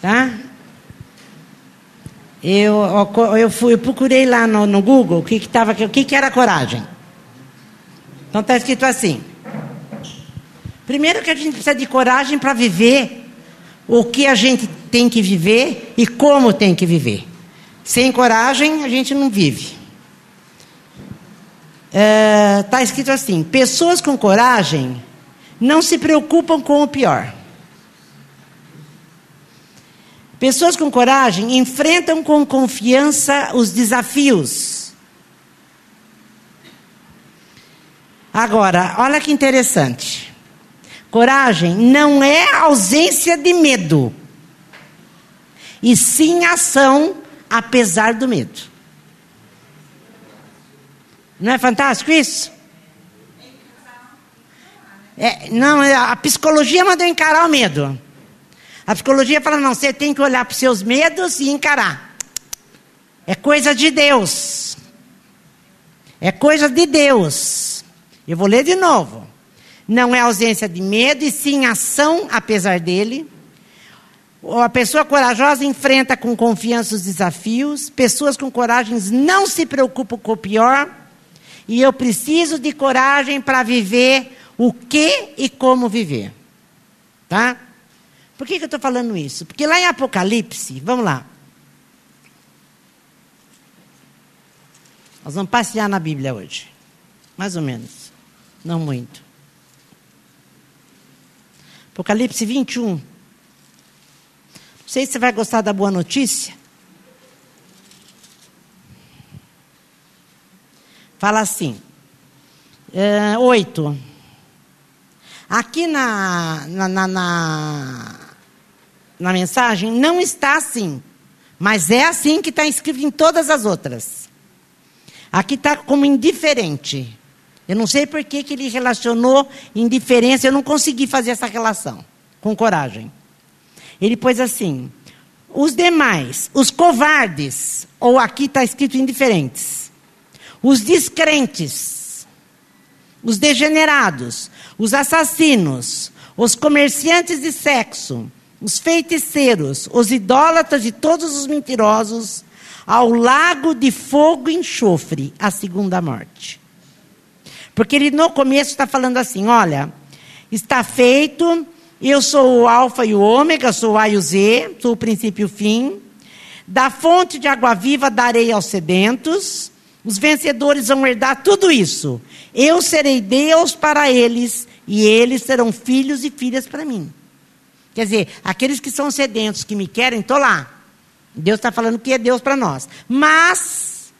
Tá? Eu, eu, fui, eu procurei lá no, no Google o que, que, tava, o que, que era coragem. Então está escrito assim. Primeiro que a gente precisa de coragem para viver o que a gente tem que viver e como tem que viver. Sem coragem a gente não vive. Está é, escrito assim: pessoas com coragem não se preocupam com o pior. Pessoas com coragem enfrentam com confiança os desafios. Agora, olha que interessante. Coragem não é ausência de medo, e sim ação apesar do medo. Não é fantástico isso? É, não, é, a psicologia mandou encarar o medo. A psicologia fala: não, você tem que olhar para os seus medos e encarar. É coisa de Deus. É coisa de Deus. Eu vou ler de novo. Não é ausência de medo, e sim ação apesar dele. A pessoa corajosa enfrenta com confiança os desafios. Pessoas com coragem não se preocupam com o pior. E eu preciso de coragem para viver o que e como viver. Tá? Por que, que eu estou falando isso? Porque lá em Apocalipse, vamos lá. Nós vamos passear na Bíblia hoje. Mais ou menos. Não muito. Apocalipse 21. Não sei se você vai gostar da boa notícia. Fala assim. É, oito. Aqui na, na, na, na, na mensagem não está assim. Mas é assim que está escrito em todas as outras. Aqui está como indiferente. Eu não sei por que, que ele relacionou indiferença, eu não consegui fazer essa relação com coragem. Ele pôs assim: os demais, os covardes, ou aqui está escrito indiferentes, os descrentes, os degenerados, os assassinos, os comerciantes de sexo, os feiticeiros, os idólatras e todos os mentirosos, ao lago de fogo e enxofre, a segunda morte. Porque ele no começo está falando assim: olha, está feito, eu sou o Alfa e o Ômega, sou o A e o Z, sou o princípio e o fim. Da fonte de água viva darei aos sedentos, os vencedores vão herdar tudo isso. Eu serei Deus para eles, e eles serão filhos e filhas para mim. Quer dizer, aqueles que são sedentos, que me querem, estou lá. Deus está falando que é Deus para nós. Mas,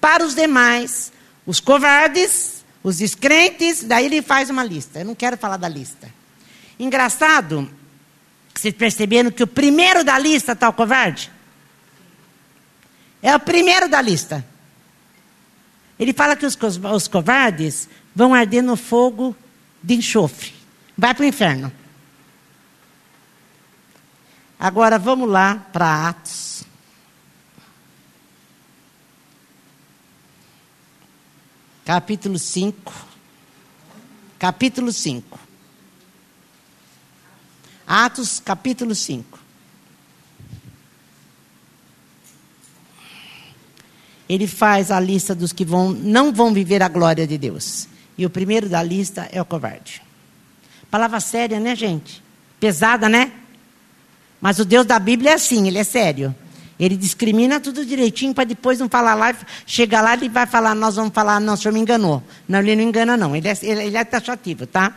para os demais, os covardes, os descrentes, daí ele faz uma lista. Eu não quero falar da lista. Engraçado, vocês perceberam que o primeiro da lista está o covarde? É o primeiro da lista. Ele fala que os, os covardes vão arder no fogo de enxofre. Vai para o inferno. Agora vamos lá para Atos. capítulo 5. Capítulo 5. Atos, capítulo 5. Ele faz a lista dos que vão, não vão viver a glória de Deus. E o primeiro da lista é o covarde. Palavra séria, né, gente? Pesada, né? Mas o Deus da Bíblia é assim, ele é sério. Ele discrimina tudo direitinho para depois não falar lá, chegar lá ele vai falar, nós vamos falar, não, o senhor me enganou. Não, ele não engana não, ele é, ele é taxativo, tá?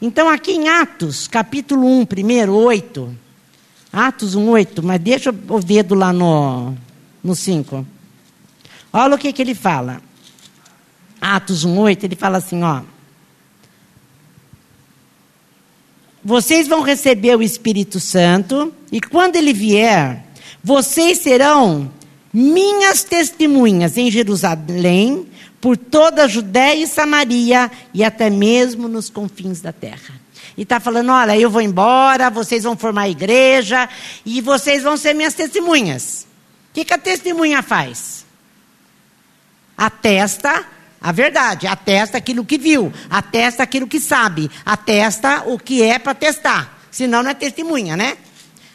Então aqui em Atos, capítulo 1, primeiro, 8. Atos 1, 8, mas deixa o dedo lá no, no 5. Olha o que, que ele fala. Atos 1, 8, ele fala assim, ó. Vocês vão receber o Espírito Santo, e quando ele vier, vocês serão minhas testemunhas em Jerusalém, por toda a Judéia e Samaria e até mesmo nos confins da terra. E está falando: olha, eu vou embora, vocês vão formar a igreja e vocês vão ser minhas testemunhas. O que, que a testemunha faz? Atesta a verdade, atesta aquilo que viu, atesta aquilo que sabe, atesta o que é para testar. Senão não é testemunha, né?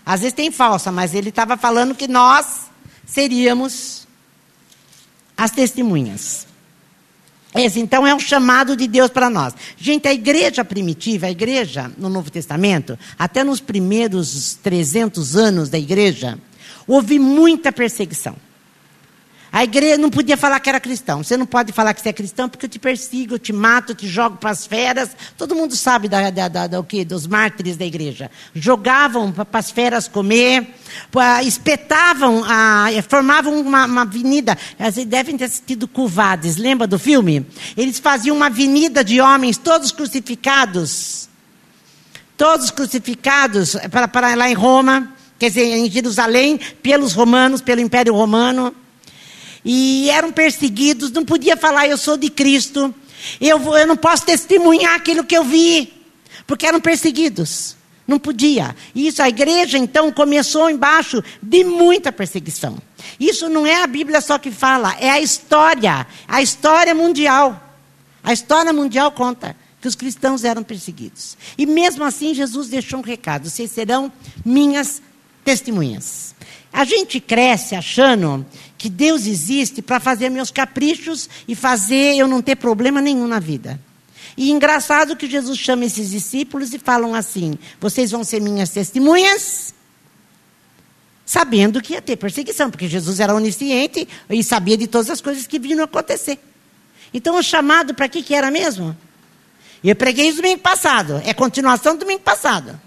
Às vezes tem falsa, mas ele estava falando que nós seríamos as testemunhas. Esse, então, é um chamado de Deus para nós. Gente, a igreja primitiva, a igreja no Novo Testamento, até nos primeiros 300 anos da igreja, houve muita perseguição. A igreja não podia falar que era cristão. Você não pode falar que você é cristão porque eu te persigo, eu te mato, eu te jogo para as feras. Todo mundo sabe da, da, da, da, o quê? dos mártires da igreja. Jogavam para as feras comer, pra, espetavam, a, formavam uma, uma avenida. Vocês devem ter assistido Cuvades, lembra do filme? Eles faziam uma avenida de homens, todos crucificados. Todos crucificados para, para lá em Roma, quer dizer, em Jerusalém, pelos romanos, pelo Império Romano e eram perseguidos, não podia falar eu sou de Cristo, eu, eu não posso testemunhar aquilo que eu vi, porque eram perseguidos. Não podia. Isso, a igreja, então, começou embaixo de muita perseguição. Isso não é a Bíblia só que fala, é a história, a história mundial. A história mundial conta que os cristãos eram perseguidos. E mesmo assim, Jesus deixou um recado: vocês serão minhas testemunhas. A gente cresce achando que Deus existe para fazer meus caprichos e fazer eu não ter problema nenhum na vida. E engraçado que Jesus chama esses discípulos e falam assim: vocês vão ser minhas testemunhas, sabendo que ia ter perseguição, porque Jesus era onisciente e sabia de todas as coisas que vinham acontecer. Então o chamado para que, que era mesmo? Eu preguei isso domingo passado, é continuação do domingo passado.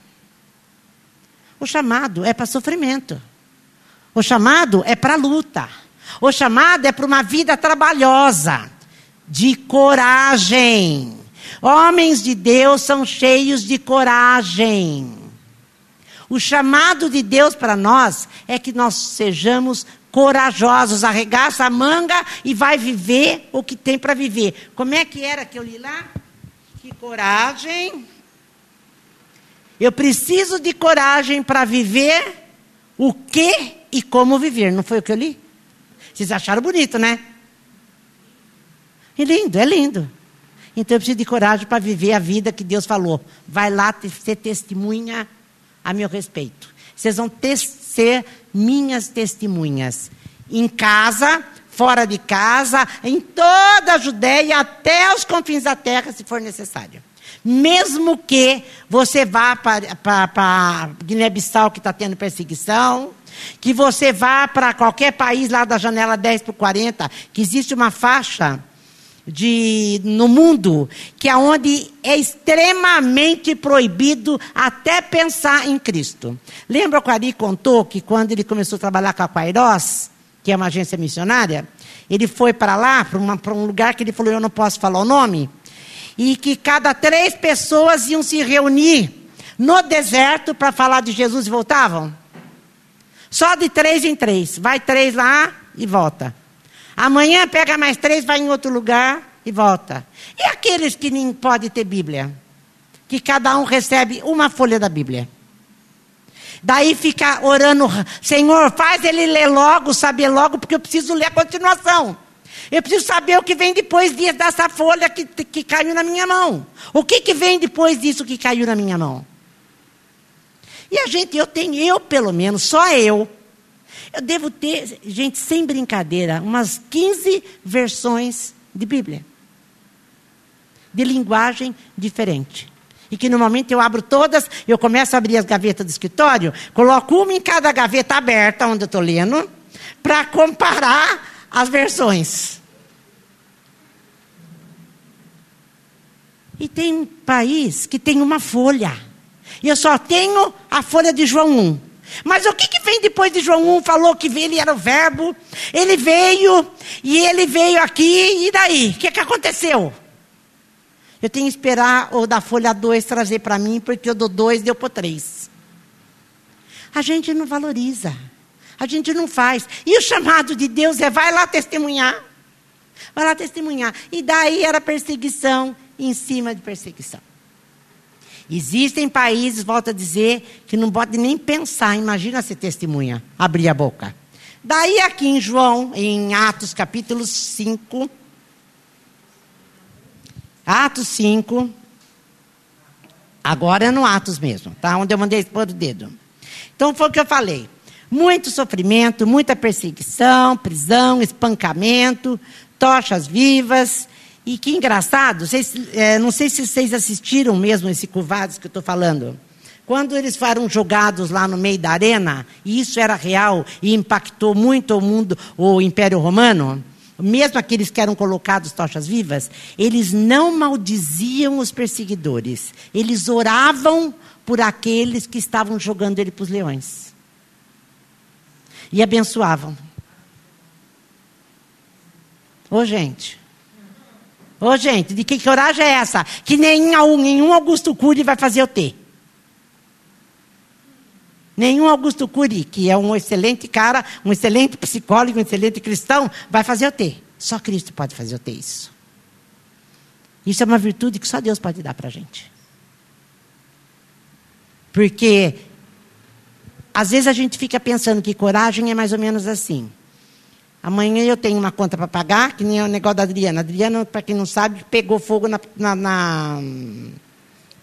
O chamado é para sofrimento. O chamado é para luta. O chamado é para uma vida trabalhosa, de coragem. Homens de Deus são cheios de coragem. O chamado de Deus para nós é que nós sejamos corajosos, arregaça a manga e vai viver o que tem para viver. Como é que era que eu li lá? Que coragem. Eu preciso de coragem para viver o que e como viver. Não foi o que eu li? Vocês acharam bonito, né? É lindo, é lindo. Então eu preciso de coragem para viver a vida que Deus falou. Vai lá ser testemunha a meu respeito. Vocês vão ser minhas testemunhas. Em casa, fora de casa, em toda a Judéia, até os confins da terra, se for necessário. Mesmo que você vá para Guiné-Bissau, que está tendo perseguição, que você vá para qualquer país lá da janela 10 para 40, que existe uma faixa de, no mundo que é onde é extremamente proibido até pensar em Cristo. Lembra que o Ari contou que quando ele começou a trabalhar com a Quairós, que é uma agência missionária, ele foi para lá, para um lugar que ele falou, eu não posso falar o nome, e que cada três pessoas iam se reunir no deserto para falar de Jesus e voltavam? Só de três em três. Vai três lá e volta. Amanhã pega mais três, vai em outro lugar e volta. E aqueles que nem podem ter Bíblia? Que cada um recebe uma folha da Bíblia. Daí fica orando, Senhor, faz ele ler logo, saber logo, porque eu preciso ler a continuação. Eu preciso saber o que vem depois dessa folha que, que caiu na minha mão. O que, que vem depois disso que caiu na minha mão? E a gente, eu tenho, eu pelo menos, só eu. Eu devo ter, gente, sem brincadeira, umas 15 versões de Bíblia. De linguagem diferente. E que normalmente eu abro todas, eu começo a abrir as gavetas do escritório, coloco uma em cada gaveta aberta, onde eu estou lendo, para comparar as versões. E tem um país que tem uma folha. E eu só tenho a folha de João 1. Mas o que, que vem depois de João 1? Falou que ele era o verbo, ele veio, e ele veio aqui, e daí? O que, que aconteceu? Eu tenho que esperar o da folha 2 trazer para mim, porque eu dou 2, deu por 3. A gente não valoriza. A gente não faz. E o chamado de Deus é: vai lá testemunhar. Vai lá testemunhar. E daí era perseguição em cima de perseguição. Existem países, volto a dizer, que não pode nem pensar, imagina ser testemunha, abrir a boca. Daí aqui em João, em Atos capítulo 5, Atos 5, Agora é no Atos mesmo, tá? Onde eu mandei pôr o dedo. Então foi o que eu falei. Muito sofrimento, muita perseguição, prisão, espancamento, tochas vivas. E que engraçado, vocês, é, não sei se vocês assistiram mesmo esse Curvados que eu estou falando. Quando eles foram jogados lá no meio da arena, e isso era real e impactou muito o mundo, o Império Romano, mesmo aqueles que eram colocados tochas vivas, eles não maldiziam os perseguidores, eles oravam por aqueles que estavam jogando ele para os leões. E abençoavam. Ô, gente. Ô, gente, de que coragem é essa? Que nenhum, nenhum Augusto Cury vai fazer eu ter. Nenhum Augusto Cury, que é um excelente cara, um excelente psicólogo, um excelente cristão, vai fazer eu ter. Só Cristo pode fazer eu ter isso. Isso é uma virtude que só Deus pode dar para a gente. Porque às vezes a gente fica pensando que coragem é mais ou menos assim. Amanhã eu tenho uma conta para pagar, que nem é o negócio da Adriana. A Adriana, para quem não sabe, pegou fogo na, na, na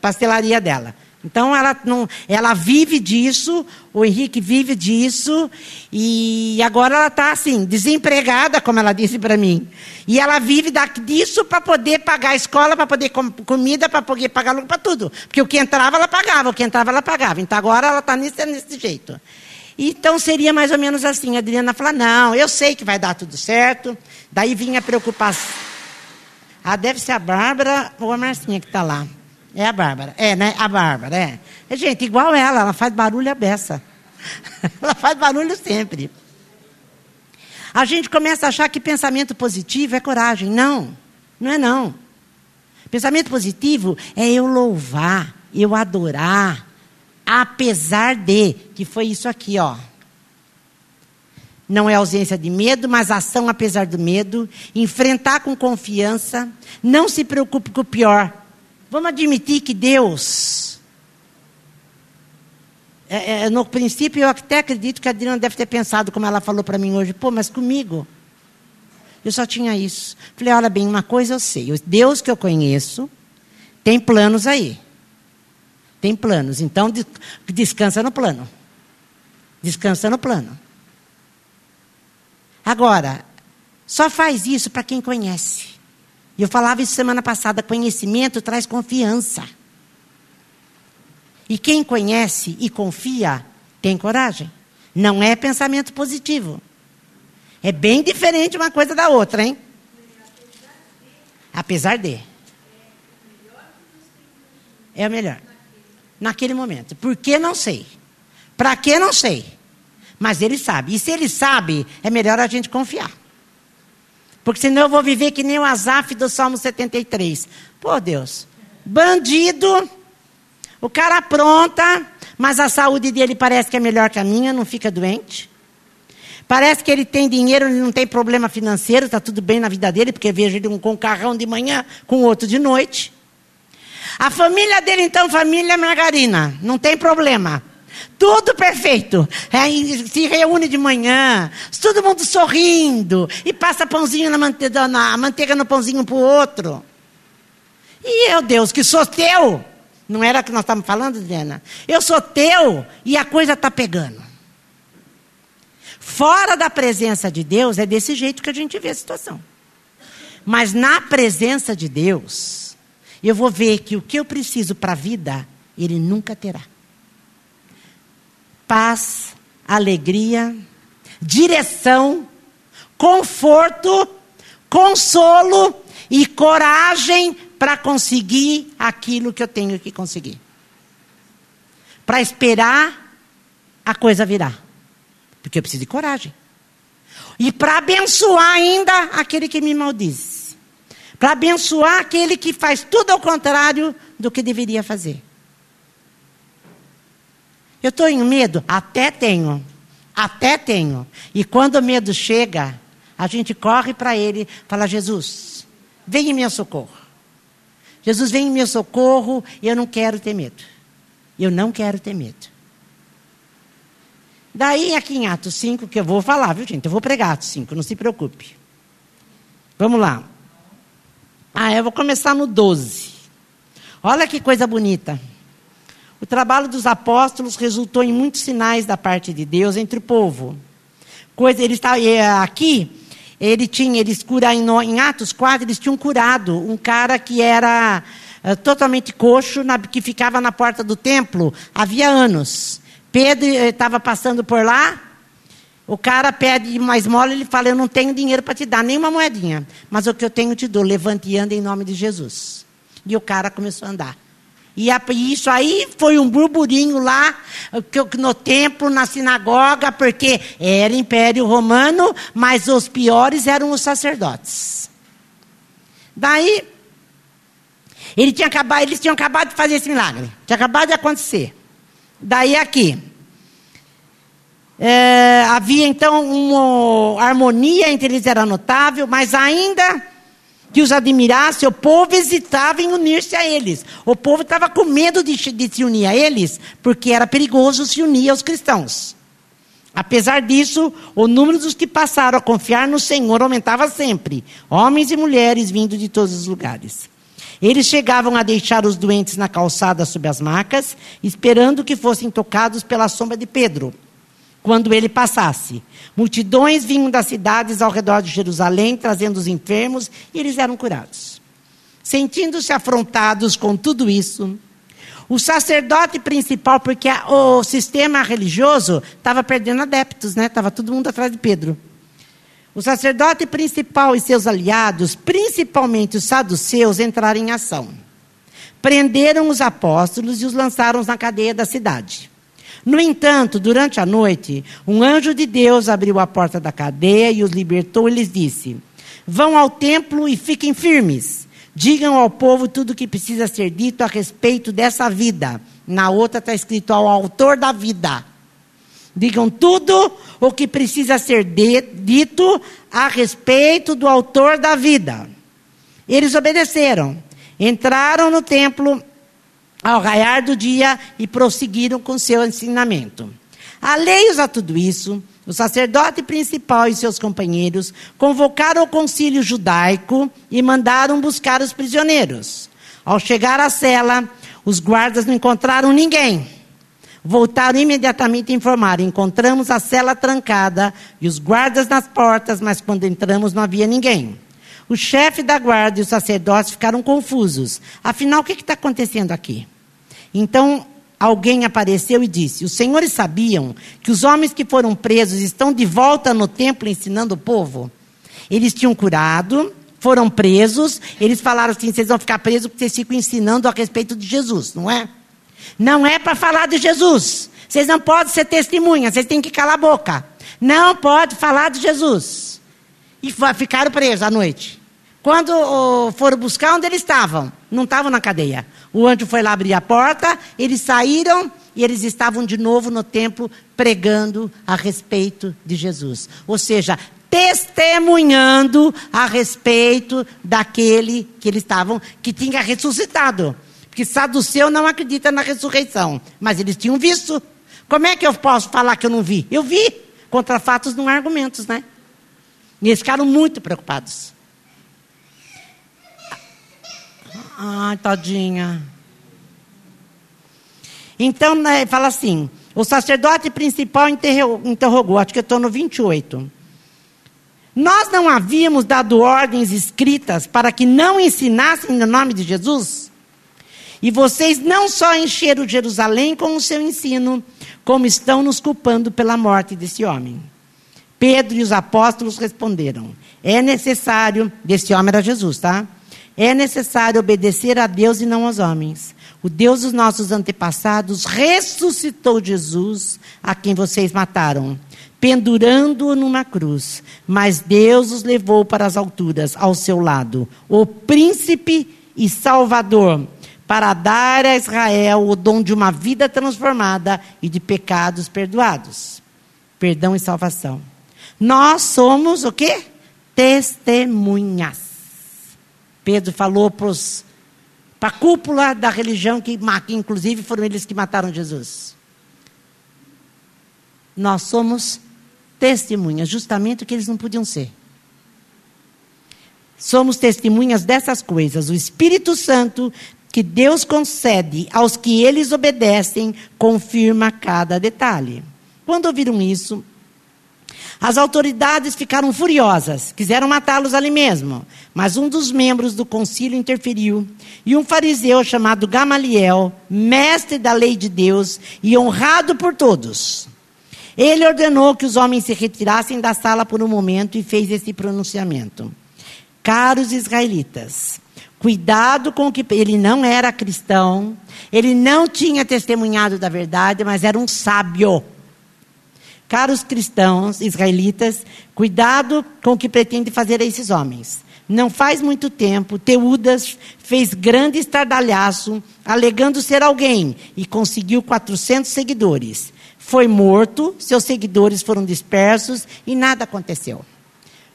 pastelaria dela. Então ela, não, ela vive disso, o Henrique vive disso, e agora ela está assim, desempregada, como ela disse para mim. E ela vive disso para poder pagar a escola, para poder com, comida, para poder pagar para tudo. Porque o que entrava, ela pagava, o que entrava, ela pagava. Então agora ela está nesse, nesse jeito. Então seria mais ou menos assim. A Adriana fala: não, eu sei que vai dar tudo certo. Daí vinha a preocupação. Ah, deve ser a Bárbara ou a Marcinha que está lá. É a Bárbara. É, né? A Bárbara, é. é gente, igual ela, ela faz barulho a beça. ela faz barulho sempre. A gente começa a achar que pensamento positivo é coragem. Não, não é não. Pensamento positivo é eu louvar, eu adorar, apesar de, que foi isso aqui, ó. Não é ausência de medo, mas ação apesar do medo. Enfrentar com confiança. Não se preocupe com o pior. Vamos admitir que Deus. É, é, no princípio, eu até acredito que a Adriana deve ter pensado, como ela falou para mim hoje, pô, mas comigo. Eu só tinha isso. Falei, olha bem, uma coisa eu sei. Deus que eu conheço tem planos aí. Tem planos. Então, descansa no plano. Descansa no plano. Agora, só faz isso para quem conhece. E eu falava isso semana passada: conhecimento traz confiança. E quem conhece e confia tem coragem. Não é pensamento positivo. É bem diferente uma coisa da outra, hein? Apesar de. É o melhor. Naquele momento. Por que não sei? Para que não sei? Mas ele sabe. E se ele sabe, é melhor a gente confiar. Porque senão eu vou viver que nem o Azaf do Salmo 73. Pô, Deus, bandido, o cara apronta, mas a saúde dele parece que é melhor que a minha, não fica doente. Parece que ele tem dinheiro, ele não tem problema financeiro, está tudo bem na vida dele, porque vejo ele com um carrão de manhã, com outro de noite. A família dele, então, família Margarina, não tem problema. Tudo perfeito. Aí se reúne de manhã, todo mundo sorrindo, e passa pãozinho na manteiga, na manteiga no pãozinho para o outro. E eu, Deus, que sou teu. Não era que nós estávamos falando, Diana? Eu sou teu e a coisa está pegando. Fora da presença de Deus, é desse jeito que a gente vê a situação. Mas na presença de Deus, eu vou ver que o que eu preciso para a vida, Ele nunca terá paz, alegria, direção, conforto, consolo e coragem para conseguir aquilo que eu tenho que conseguir. Para esperar a coisa virar. Porque eu preciso de coragem. E para abençoar ainda aquele que me maldiz. Para abençoar aquele que faz tudo ao contrário do que deveria fazer. Eu estou em medo? Até tenho. Até tenho. E quando o medo chega, a gente corre para ele fala: Jesus, vem em meu socorro. Jesus, vem em meu socorro eu não quero ter medo. Eu não quero ter medo. Daí, aqui em Atos 5, que eu vou falar, viu, gente? Eu vou pregar Atos 5, não se preocupe. Vamos lá. Ah, eu vou começar no 12. Olha que coisa bonita. O trabalho dos apóstolos resultou em muitos sinais da parte de Deus entre o povo. Coisa, ele está aqui, ele tinha, eles cura em, em Atos 4, eles tinham curado um cara que era uh, totalmente coxo, na, que ficava na porta do templo havia anos. Pedro estava eh, passando por lá, o cara pede uma esmola, ele fala: Eu não tenho dinheiro para te dar, nem uma moedinha, mas o que eu tenho te dou, levante e anda em nome de Jesus. E o cara começou a andar. E isso aí foi um burburinho lá no templo, na sinagoga, porque era Império Romano, mas os piores eram os sacerdotes. Daí, ele tinha acabado, eles tinham acabado de fazer esse milagre. Tinha acabado de acontecer. Daí aqui. É, havia então uma harmonia entre eles, era notável, mas ainda que os admirasse, o povo hesitava em unir-se a eles. O povo estava com medo de, de, se unir a eles, porque era perigoso se unir aos cristãos. Apesar disso, o número dos que passaram a confiar no Senhor aumentava sempre, homens e mulheres vindo de todos os lugares. Eles chegavam a deixar os doentes na calçada sob as macas, esperando que fossem tocados pela sombra de Pedro quando ele passasse. Multidões vinham das cidades ao redor de Jerusalém, trazendo os enfermos, e eles eram curados. Sentindo-se afrontados com tudo isso, o sacerdote principal, porque o sistema religioso estava perdendo adeptos, né? Estava todo mundo atrás de Pedro. O sacerdote principal e seus aliados, principalmente os saduceus, entraram em ação. Prenderam os apóstolos e os lançaram na cadeia da cidade. No entanto, durante a noite, um anjo de Deus abriu a porta da cadeia e os libertou e lhes disse: Vão ao templo e fiquem firmes. Digam ao povo tudo o que precisa ser dito a respeito dessa vida. Na outra está escrito ao autor da vida. Digam tudo o que precisa ser de, dito a respeito do autor da vida. Eles obedeceram. Entraram no templo ao raiar do dia e prosseguiram com seu ensinamento. Alheios a tudo isso, o sacerdote principal e seus companheiros convocaram o concílio judaico e mandaram buscar os prisioneiros. Ao chegar à cela, os guardas não encontraram ninguém. Voltaram imediatamente a informar: encontramos a cela trancada e os guardas nas portas, mas quando entramos não havia ninguém. O chefe da guarda e os sacerdotes ficaram confusos. Afinal, o que está acontecendo aqui? Então, alguém apareceu e disse: Os senhores sabiam que os homens que foram presos estão de volta no templo ensinando o povo? Eles tinham curado, foram presos, eles falaram assim: vocês vão ficar presos porque vocês ficam ensinando a respeito de Jesus, não é? Não é para falar de Jesus. Vocês não podem ser testemunhas, vocês têm que calar a boca. Não pode falar de Jesus. E ficaram presos à noite. Quando foram buscar onde eles estavam, não estavam na cadeia. O anjo foi lá abrir a porta, eles saíram e eles estavam de novo no templo pregando a respeito de Jesus. Ou seja, testemunhando a respeito daquele que eles estavam, que tinha ressuscitado. Porque Saduceu não acredita na ressurreição, mas eles tinham visto. Como é que eu posso falar que eu não vi? Eu vi. Contra fatos não há argumentos, né? E eles ficaram muito preocupados. Ai, tadinha. Então, né, fala assim: o sacerdote principal interrogou, acho que eu estou no 28. Nós não havíamos dado ordens escritas para que não ensinassem no nome de Jesus? E vocês não só encheram Jerusalém com o seu ensino, como estão nos culpando pela morte desse homem. Pedro e os apóstolos responderam: É necessário, desse homem era Jesus, tá? É necessário obedecer a Deus e não aos homens. O Deus dos nossos antepassados ressuscitou Jesus, a quem vocês mataram, pendurando-o numa cruz. Mas Deus os levou para as alturas, ao seu lado, o príncipe e salvador, para dar a Israel o dom de uma vida transformada e de pecados perdoados. Perdão e salvação. Nós somos o quê? Testemunhas. Pedro falou para a cúpula da religião, que, que inclusive foram eles que mataram Jesus. Nós somos testemunhas, justamente o que eles não podiam ser. Somos testemunhas dessas coisas. O Espírito Santo que Deus concede aos que eles obedecem confirma cada detalhe. Quando ouviram isso, as autoridades ficaram furiosas, quiseram matá-los ali mesmo. Mas um dos membros do concílio interferiu. E um fariseu chamado Gamaliel, mestre da lei de Deus e honrado por todos, ele ordenou que os homens se retirassem da sala por um momento e fez esse pronunciamento. Caros israelitas, cuidado com o que. Ele não era cristão, ele não tinha testemunhado da verdade, mas era um sábio. Caros cristãos israelitas, cuidado com o que pretende fazer a esses homens. Não faz muito tempo, Teudas fez grande estardalhaço, alegando ser alguém, e conseguiu 400 seguidores. Foi morto, seus seguidores foram dispersos e nada aconteceu.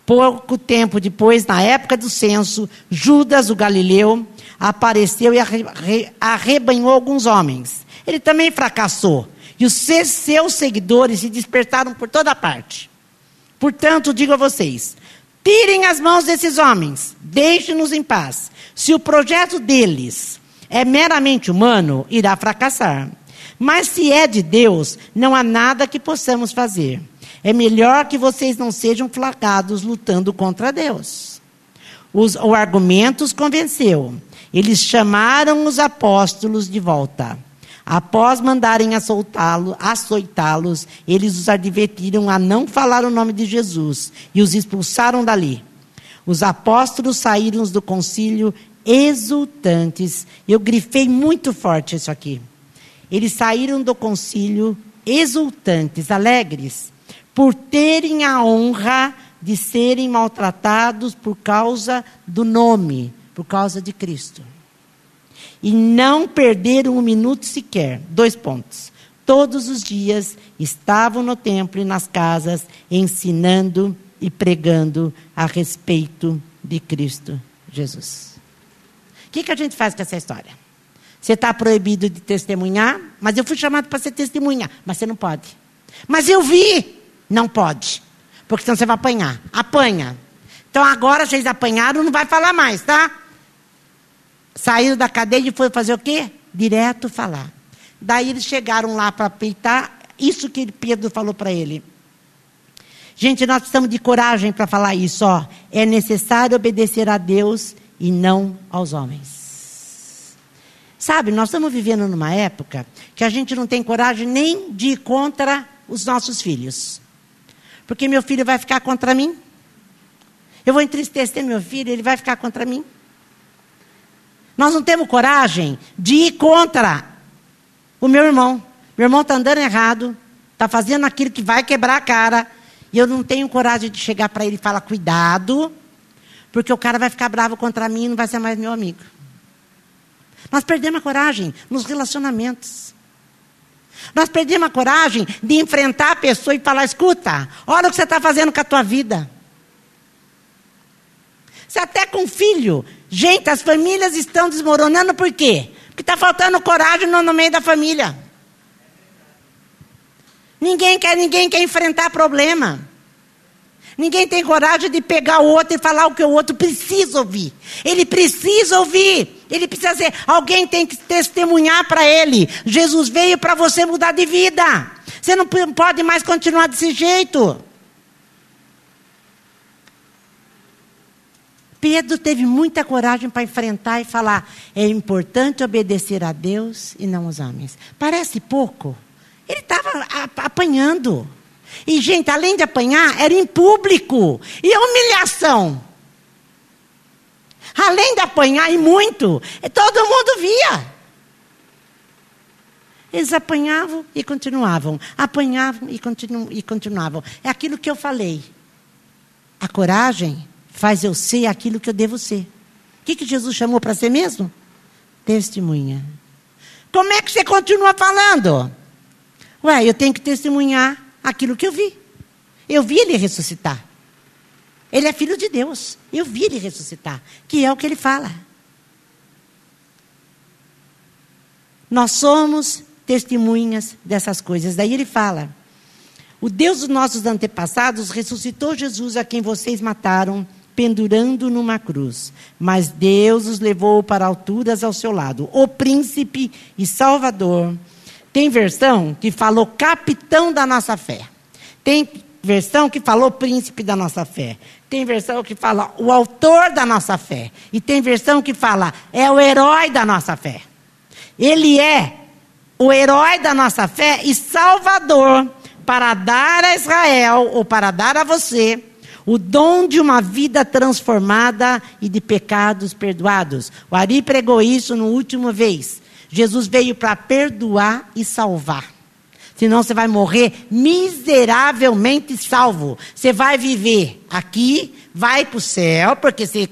Pouco tempo depois, na época do censo, Judas, o galileu, apareceu e arrebanhou alguns homens. Ele também fracassou e os seus seguidores se despertaram por toda parte. Portanto, digo a vocês: tirem as mãos desses homens, deixem-nos em paz. Se o projeto deles é meramente humano, irá fracassar. Mas se é de Deus, não há nada que possamos fazer. É melhor que vocês não sejam flagrados lutando contra Deus. Os, o argumento os convenceu. Eles chamaram os apóstolos de volta. Após mandarem açoitá-los, açoitá-los, eles os advertiram a não falar o nome de Jesus e os expulsaram dali. Os apóstolos saíram do concílio exultantes. Eu grifei muito forte isso aqui. Eles saíram do concílio exultantes, alegres, por terem a honra de serem maltratados por causa do nome, por causa de Cristo e não perderam um minuto sequer. Dois pontos. Todos os dias estavam no templo e nas casas ensinando e pregando a respeito de Cristo Jesus. O que, que a gente faz com essa história? Você está proibido de testemunhar, mas eu fui chamado para ser testemunha, mas você não pode. Mas eu vi, não pode, porque senão você vai apanhar. Apanha. Então agora vocês apanharam, não vai falar mais, tá? Saíram da cadeia e foi fazer o quê? Direto falar. Daí eles chegaram lá para peitar, isso que Pedro falou para ele. Gente, nós precisamos de coragem para falar isso, ó. É necessário obedecer a Deus e não aos homens. Sabe, nós estamos vivendo numa época que a gente não tem coragem nem de ir contra os nossos filhos. Porque meu filho vai ficar contra mim. Eu vou entristecer meu filho, ele vai ficar contra mim. Nós não temos coragem de ir contra o meu irmão. Meu irmão está andando errado, está fazendo aquilo que vai quebrar a cara. E eu não tenho coragem de chegar para ele e falar: cuidado, porque o cara vai ficar bravo contra mim e não vai ser mais meu amigo. Nós perdemos a coragem nos relacionamentos. Nós perdemos a coragem de enfrentar a pessoa e falar: escuta, olha o que você está fazendo com a tua vida. Se até com filho, Gente, as famílias estão desmoronando por quê? Porque está faltando coragem no, no meio da família. Ninguém quer, ninguém quer enfrentar problema. Ninguém tem coragem de pegar o outro e falar o que o outro precisa ouvir. Ele precisa ouvir. Ele precisa ser. Alguém tem que testemunhar para ele. Jesus veio para você mudar de vida. Você não pode mais continuar desse jeito. Pedro teve muita coragem para enfrentar e falar: é importante obedecer a Deus e não aos homens. Parece pouco. Ele estava apanhando. E, gente, além de apanhar, era em público. E a humilhação. Além de apanhar e muito, todo mundo via. Eles apanhavam e continuavam. Apanhavam e, continu e continuavam. É aquilo que eu falei. A coragem faz eu ser aquilo que eu devo ser. O que, que Jesus chamou para ser mesmo? Testemunha. Como é que você continua falando? Ué, eu tenho que testemunhar aquilo que eu vi. Eu vi ele ressuscitar. Ele é filho de Deus. Eu vi ele ressuscitar, que é o que ele fala. Nós somos testemunhas dessas coisas. Daí ele fala: O Deus dos nossos antepassados ressuscitou Jesus a quem vocês mataram pendurando numa cruz. Mas Deus os levou para alturas ao seu lado. O príncipe e salvador. Tem versão que falou capitão da nossa fé. Tem versão que falou príncipe da nossa fé. Tem versão que fala o autor da nossa fé. E tem versão que fala é o herói da nossa fé. Ele é o herói da nossa fé e salvador para dar a Israel ou para dar a você o dom de uma vida transformada e de pecados perdoados. O Ari pregou isso no último vez. Jesus veio para perdoar e salvar. Senão você vai morrer miseravelmente salvo. Você vai viver aqui, vai para o céu, porque você,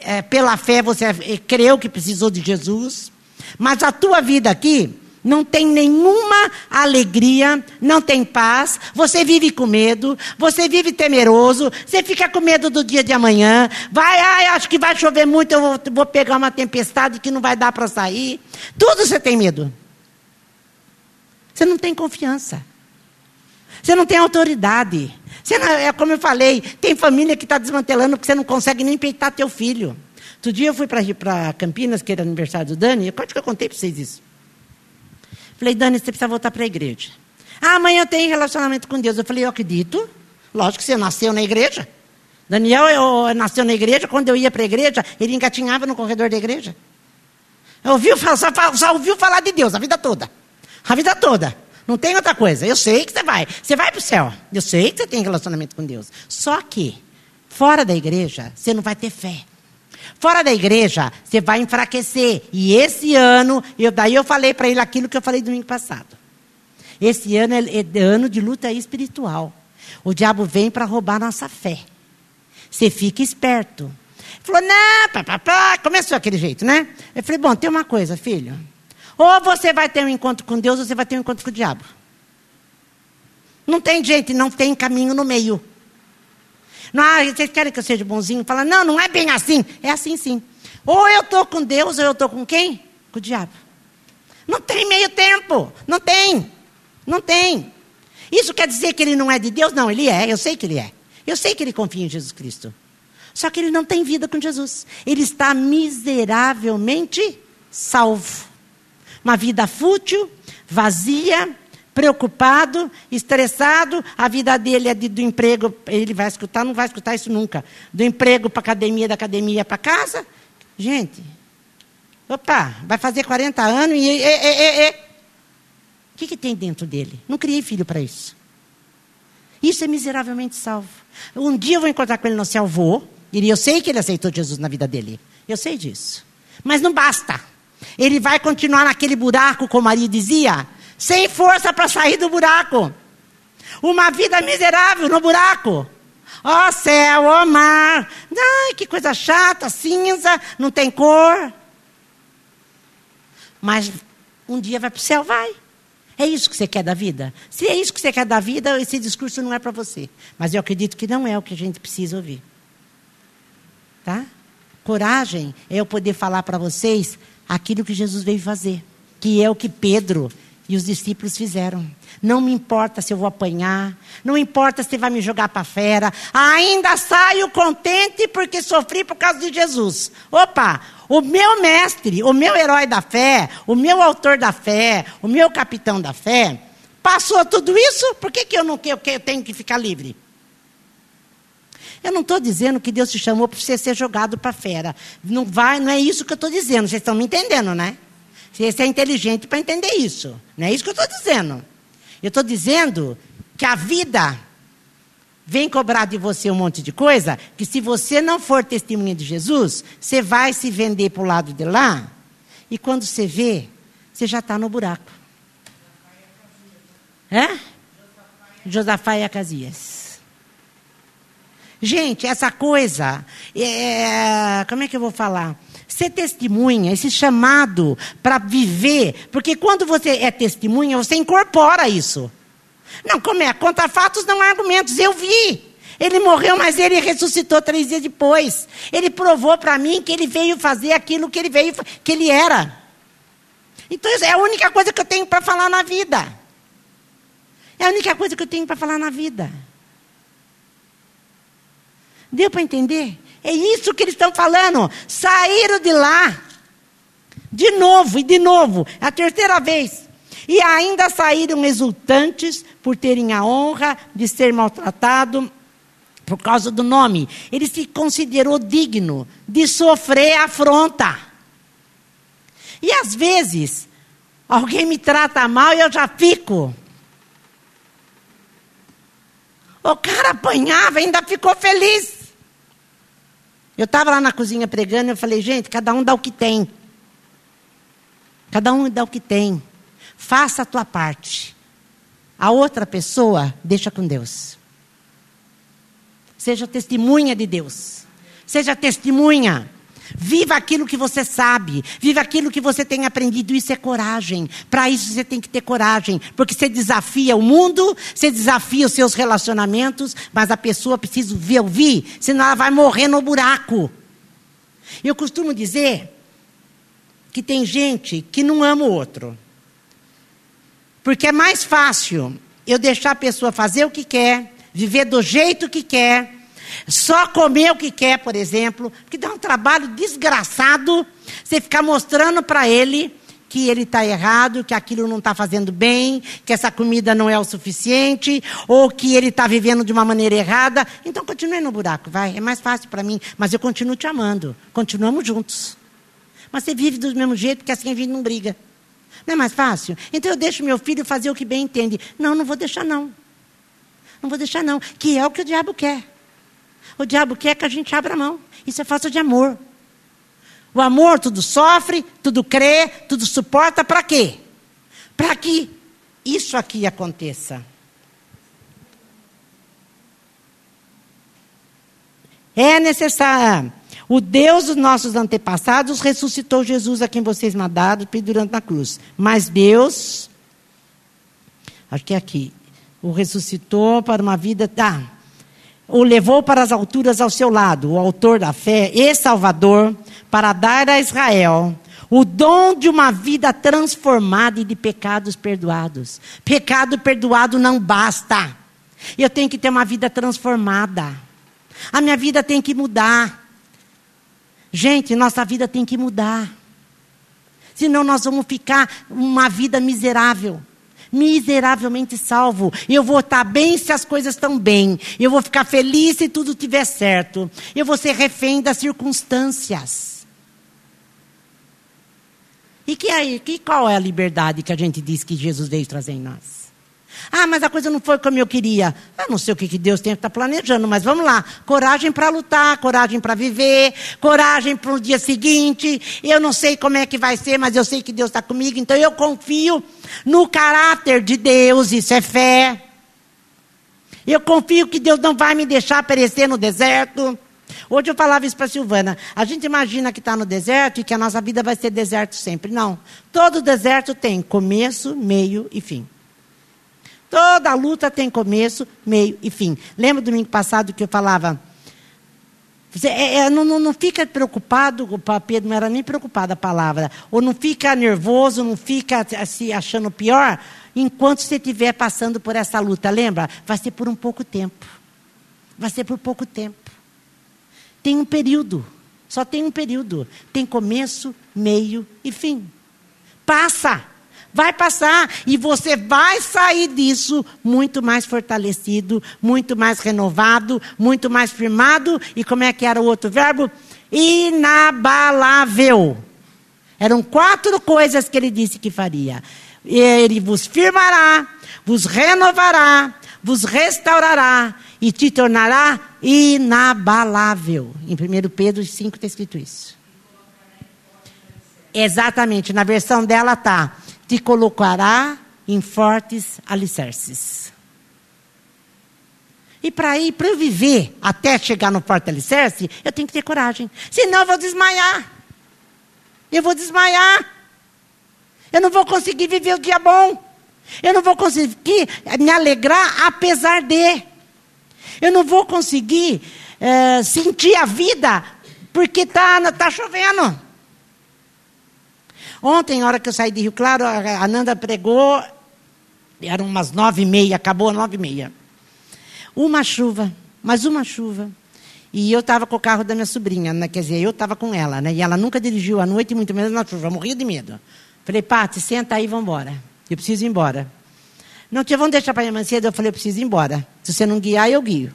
é, pela fé você creu que precisou de Jesus. Mas a tua vida aqui não tem nenhuma alegria, não tem paz, você vive com medo, você vive temeroso, você fica com medo do dia de amanhã, vai, ai, acho que vai chover muito, eu vou, vou pegar uma tempestade que não vai dar para sair. Tudo você tem medo. Você não tem confiança. Você não tem autoridade. Você não, é como eu falei, tem família que está desmantelando porque você não consegue nem peitar teu filho. Outro dia eu fui para Campinas, que era aniversário do Dani, quase que eu contei para vocês isso. Falei, Dani, você precisa voltar para a igreja. Ah, amanhã eu tenho relacionamento com Deus. Eu falei, eu acredito. Lógico que você nasceu na igreja. Daniel eu, nasceu na igreja, quando eu ia para a igreja, ele engatinhava no corredor da igreja. Ouviu, só, só ouviu falar de Deus a vida toda. A vida toda. Não tem outra coisa. Eu sei que você vai. Você vai para o céu. Eu sei que você tem relacionamento com Deus. Só que, fora da igreja, você não vai ter fé. Fora da igreja, você vai enfraquecer. E esse ano, eu, daí eu falei para ele aquilo que eu falei domingo passado. Esse ano é, é ano de luta espiritual. O diabo vem para roubar nossa fé. Você fica esperto. Falou, não, pá, pá, pá. começou aquele jeito, né? Eu falei, bom, tem uma coisa, filho. Ou você vai ter um encontro com Deus, ou você vai ter um encontro com o diabo. Não tem jeito, não tem caminho no meio. Não, ah, vocês querem que eu seja bonzinho? Fala, não, não é bem assim. É assim sim. Ou eu estou com Deus, ou eu estou com quem? Com o diabo. Não tem meio tempo. Não tem. Não tem. Isso quer dizer que ele não é de Deus? Não, ele é. Eu sei que ele é. Eu sei que ele confia em Jesus Cristo. Só que ele não tem vida com Jesus. Ele está miseravelmente salvo. Uma vida fútil, vazia, preocupado, estressado, a vida dele é de, do emprego, ele vai escutar, não vai escutar isso nunca. Do emprego para academia, da academia para casa. Gente, opa, vai fazer 40 anos e. e, e, e o que, que tem dentro dele? Não criei filho para isso. Isso é miseravelmente salvo. Um dia eu vou encontrar com ele no céu, vou, e eu sei que ele aceitou Jesus na vida dele. Eu sei disso. Mas não basta. Ele vai continuar naquele buraco, como Maria dizia, sem força para sair do buraco. Uma vida miserável no buraco. Ó oh, céu, ó oh, mar. Ai, que coisa chata, cinza, não tem cor. Mas um dia vai para o céu, vai. É isso que você quer da vida? Se é isso que você quer da vida, esse discurso não é para você. Mas eu acredito que não é o que a gente precisa ouvir. Tá? Coragem é eu poder falar para vocês aquilo que Jesus veio fazer, que é o que Pedro e os discípulos fizeram. Não me importa se eu vou apanhar, não importa se vai me jogar para fera, ainda saio contente porque sofri por causa de Jesus. Opa, o meu mestre, o meu herói da fé, o meu autor da fé, o meu capitão da fé, passou tudo isso, por que, que eu não eu, eu tenho que ficar livre? Eu não estou dizendo que Deus te chamou para você ser jogado para fera. Não vai, não é isso que eu estou dizendo. Vocês estão me entendendo, né? Você é inteligente para entender isso. Não é isso que eu estou dizendo. Eu estou dizendo que a vida vem cobrar de você um monte de coisa, que se você não for testemunha de Jesus, você vai se vender para o lado de lá, e quando você vê, você já está no buraco. É? Josafá e Acasias. Gente, essa coisa, é, como é que eu vou falar? Ser testemunha, esse chamado para viver, porque quando você é testemunha, você incorpora isso. Não, como é? Conta fatos, não argumentos. Eu vi. Ele morreu, mas ele ressuscitou três dias depois. Ele provou para mim que ele veio fazer aquilo que ele veio, que ele era. Então, é a única coisa que eu tenho para falar na vida. É a única coisa que eu tenho para falar na vida. Deu para entender? É isso que eles estão falando. Saíram de lá. De novo e de novo. A terceira vez. E ainda saíram exultantes por terem a honra de ser maltratado por causa do nome. Ele se considerou digno de sofrer afronta. E às vezes, alguém me trata mal e eu já fico. O cara apanhava ainda ficou feliz. Eu estava lá na cozinha pregando e eu falei, gente, cada um dá o que tem. Cada um dá o que tem. Faça a tua parte. A outra pessoa, deixa com Deus. Seja testemunha de Deus. Seja testemunha. Viva aquilo que você sabe. Viva aquilo que você tem aprendido. Isso é coragem. Para isso você tem que ter coragem. Porque você desafia o mundo, você desafia os seus relacionamentos, mas a pessoa precisa ver, ouvir, senão ela vai morrer no buraco. Eu costumo dizer que tem gente que não ama o outro. Porque é mais fácil eu deixar a pessoa fazer o que quer, viver do jeito que quer, só comer o que quer, por exemplo, porque dá um trabalho desgraçado você ficar mostrando para ele que ele está errado, que aquilo não está fazendo bem, que essa comida não é o suficiente, ou que ele está vivendo de uma maneira errada. Então continue no buraco, vai. É mais fácil para mim, mas eu continuo te amando. Continuamos juntos. Mas você vive do mesmo jeito, porque assim a gente não briga. Não é mais fácil? Então eu deixo meu filho fazer o que bem entende. Não, não vou deixar não. Não vou deixar não. Que é o que o diabo quer. O diabo quer que a gente abra mão. Isso é falta de amor. O amor tudo sofre, tudo crê, tudo suporta. Para quê? Para que isso aqui aconteça. É necessário. O Deus dos nossos antepassados ressuscitou Jesus a quem vocês mandaram pendurando na cruz. Mas Deus, acho que é aqui, o ressuscitou para uma vida. Tá, o levou para as alturas ao seu lado, o autor da fé e Salvador, para dar a Israel o dom de uma vida transformada e de pecados perdoados. Pecado perdoado não basta. Eu tenho que ter uma vida transformada. A minha vida tem que mudar. Gente, nossa vida tem que mudar. Senão nós vamos ficar uma vida miserável miseravelmente salvo. Eu vou estar bem se as coisas estão bem. Eu vou ficar feliz se tudo estiver certo. Eu vou ser refém das circunstâncias. E que aí, que, qual é a liberdade que a gente diz que Jesus veio trazer em nós? Ah, mas a coisa não foi como eu queria. Eu não sei o que, que Deus tem que estar planejando, mas vamos lá. Coragem para lutar, coragem para viver, coragem para o dia seguinte. Eu não sei como é que vai ser, mas eu sei que Deus está comigo, então eu confio no caráter de Deus, isso é fé. Eu confio que Deus não vai me deixar perecer no deserto. Hoje eu falava isso para Silvana. A gente imagina que está no deserto e que a nossa vida vai ser deserto sempre. Não. Todo deserto tem começo, meio e fim. Toda luta tem começo, meio e fim. Lembra do domingo passado que eu falava? É, é, não, não, não, fica preocupado, o Pedro não era nem preocupado a palavra, ou não fica nervoso, não fica se achando pior, enquanto você estiver passando por essa luta. Lembra? Vai ser por um pouco tempo. Vai ser por pouco tempo. Tem um período. Só tem um período. Tem começo, meio e fim. Passa. Vai passar e você vai sair disso muito mais fortalecido, muito mais renovado, muito mais firmado. E como é que era o outro verbo? Inabalável. Eram quatro coisas que ele disse que faria. Ele vos firmará, vos renovará, vos restaurará e te tornará inabalável. Em 1 Pedro 5 está escrito isso. Exatamente, na versão dela está te colocará em fortes alicerces. E para ir, para eu viver até chegar no forte alicerce, eu tenho que ter coragem. Senão eu vou desmaiar. Eu vou desmaiar. Eu não vou conseguir viver o dia bom. Eu não vou conseguir me alegrar apesar de. Eu não vou conseguir é, sentir a vida porque está tá chovendo. Ontem, na hora que eu saí de Rio Claro, a Nanda pregou, eram umas nove e meia, acabou nove e meia. Uma chuva, mais uma chuva. E eu estava com o carro da minha sobrinha, né? quer dizer, eu estava com ela, né? E ela nunca dirigiu à noite, muito menos na chuva, morria de medo. Falei, Pati, senta aí vamos embora. Eu preciso ir embora. Não, tia, vamos deixar para amanhã cedo. Eu falei, eu preciso ir embora. Se você não guiar, eu guio.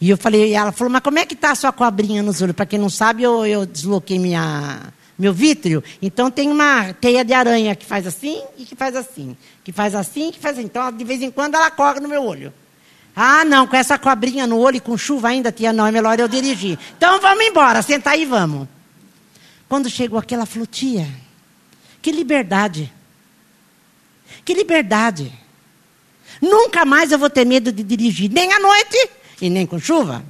E eu falei, e ela falou, mas como é que está a sua cobrinha nos olhos? Para quem não sabe, eu, eu desloquei minha, meu vítreo. Então tem uma teia de aranha que faz assim e que faz assim. Que faz assim e que faz assim. Então, de vez em quando, ela corre no meu olho. Ah, não, com essa cobrinha no olho e com chuva ainda, tia, não, é melhor eu dirigir. Então vamos embora, senta aí vamos. Quando chegou aqui, ela falou, tia, que liberdade. Que liberdade. Nunca mais eu vou ter medo de dirigir, nem à noite e nem com chuva.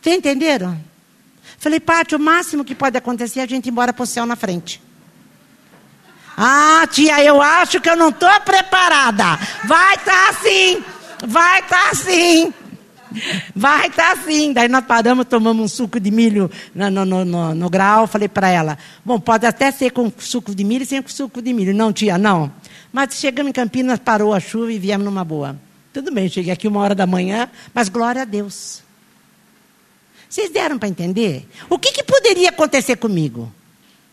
Vocês entenderam? Falei, Pátio, o máximo que pode acontecer é a gente ir embora para o céu na frente. Ah, tia, eu acho que eu não estou preparada. Vai estar tá assim. Vai estar tá assim. Vai estar tá assim. Daí nós paramos, tomamos um suco de milho no, no, no, no grau. Falei para ela: Bom, pode até ser com suco de milho e sem suco de milho. Não, tia, não. Mas chegamos em Campinas, parou a chuva e viemos numa boa. Tudo bem, cheguei aqui uma hora da manhã, mas glória a Deus. Vocês deram para entender? O que, que poderia acontecer comigo?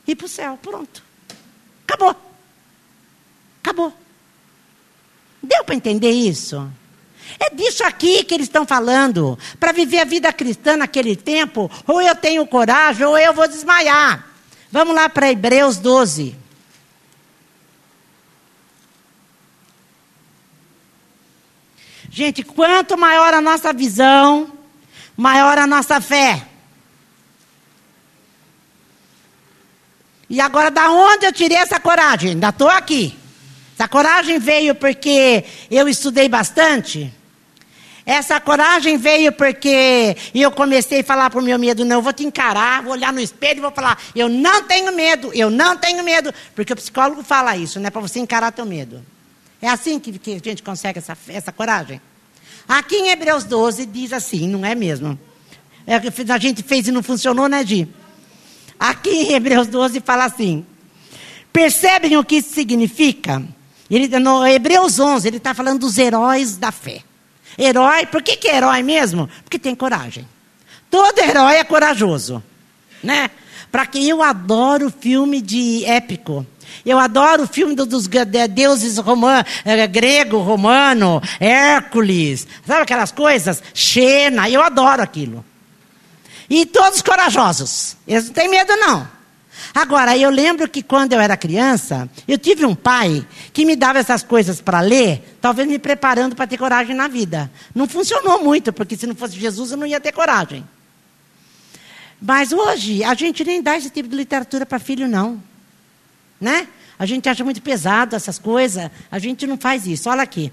Ir para o céu, pronto. Acabou. Acabou. Deu para entender isso? É disso aqui que eles estão falando. Para viver a vida cristã naquele tempo, ou eu tenho coragem, ou eu vou desmaiar. Vamos lá para Hebreus 12. Gente, quanto maior a nossa visão, maior a nossa fé. E agora, da onde eu tirei essa coragem? Ainda estou aqui. Essa coragem veio porque eu estudei bastante. Essa coragem veio porque eu comecei a falar para o meu medo, não, eu vou te encarar, vou olhar no espelho e vou falar, eu não tenho medo, eu não tenho medo. Porque o psicólogo fala isso, né? Para você encarar teu medo. É assim que, que a gente consegue essa, essa coragem. Aqui em Hebreus 12 diz assim, não é mesmo? É, a gente fez e não funcionou, né, Gi? Aqui em Hebreus 12 fala assim: percebem o que isso significa? Ele, no Hebreus 11, ele está falando dos heróis da fé. Herói, por que, que é herói mesmo? Porque tem coragem. Todo herói é corajoso, né? Para quem eu adoro filme de épico. Eu adoro o filme dos deuses romano, é, grego, romano, Hércules, sabe aquelas coisas? Xena, eu adoro aquilo. E todos corajosos. Eles não têm medo, não. Agora, eu lembro que quando eu era criança, eu tive um pai que me dava essas coisas para ler, talvez me preparando para ter coragem na vida. Não funcionou muito, porque se não fosse Jesus eu não ia ter coragem. Mas hoje, a gente nem dá esse tipo de literatura para filho, não. Né? A gente acha muito pesado essas coisas, a gente não faz isso. Olha aqui.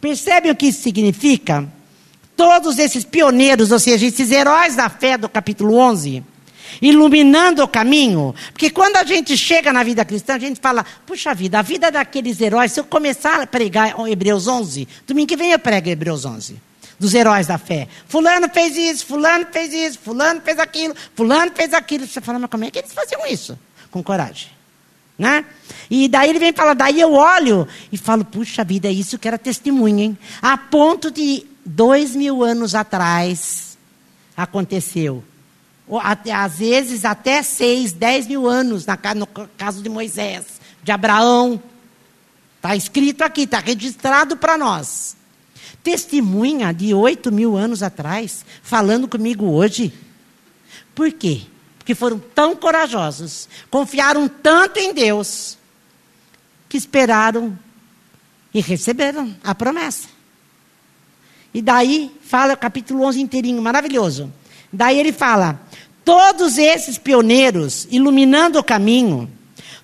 Percebe o que isso significa? Todos esses pioneiros, ou seja, esses heróis da fé do capítulo 11, iluminando o caminho, porque quando a gente chega na vida cristã, a gente fala, puxa vida, a vida daqueles heróis, se eu começar a pregar Hebreus 11, domingo que vem eu prego Hebreus 11, dos heróis da fé. Fulano fez isso, fulano fez isso, fulano fez aquilo, fulano fez aquilo. Você fala, mas como é que eles faziam isso? Com coragem. Né? E daí ele vem falar, daí eu olho e falo, puxa vida, é isso que era testemunha, hein? A ponto de dois mil anos atrás aconteceu. Às vezes até seis, dez mil anos, no caso de Moisés, de Abraão. Está escrito aqui, está registrado para nós. Testemunha de oito mil anos atrás, falando comigo hoje. Por quê? Porque foram tão corajosos, confiaram tanto em Deus, que esperaram e receberam a promessa. E daí fala capítulo 11 inteirinho, maravilhoso. Daí ele fala: todos esses pioneiros iluminando o caminho,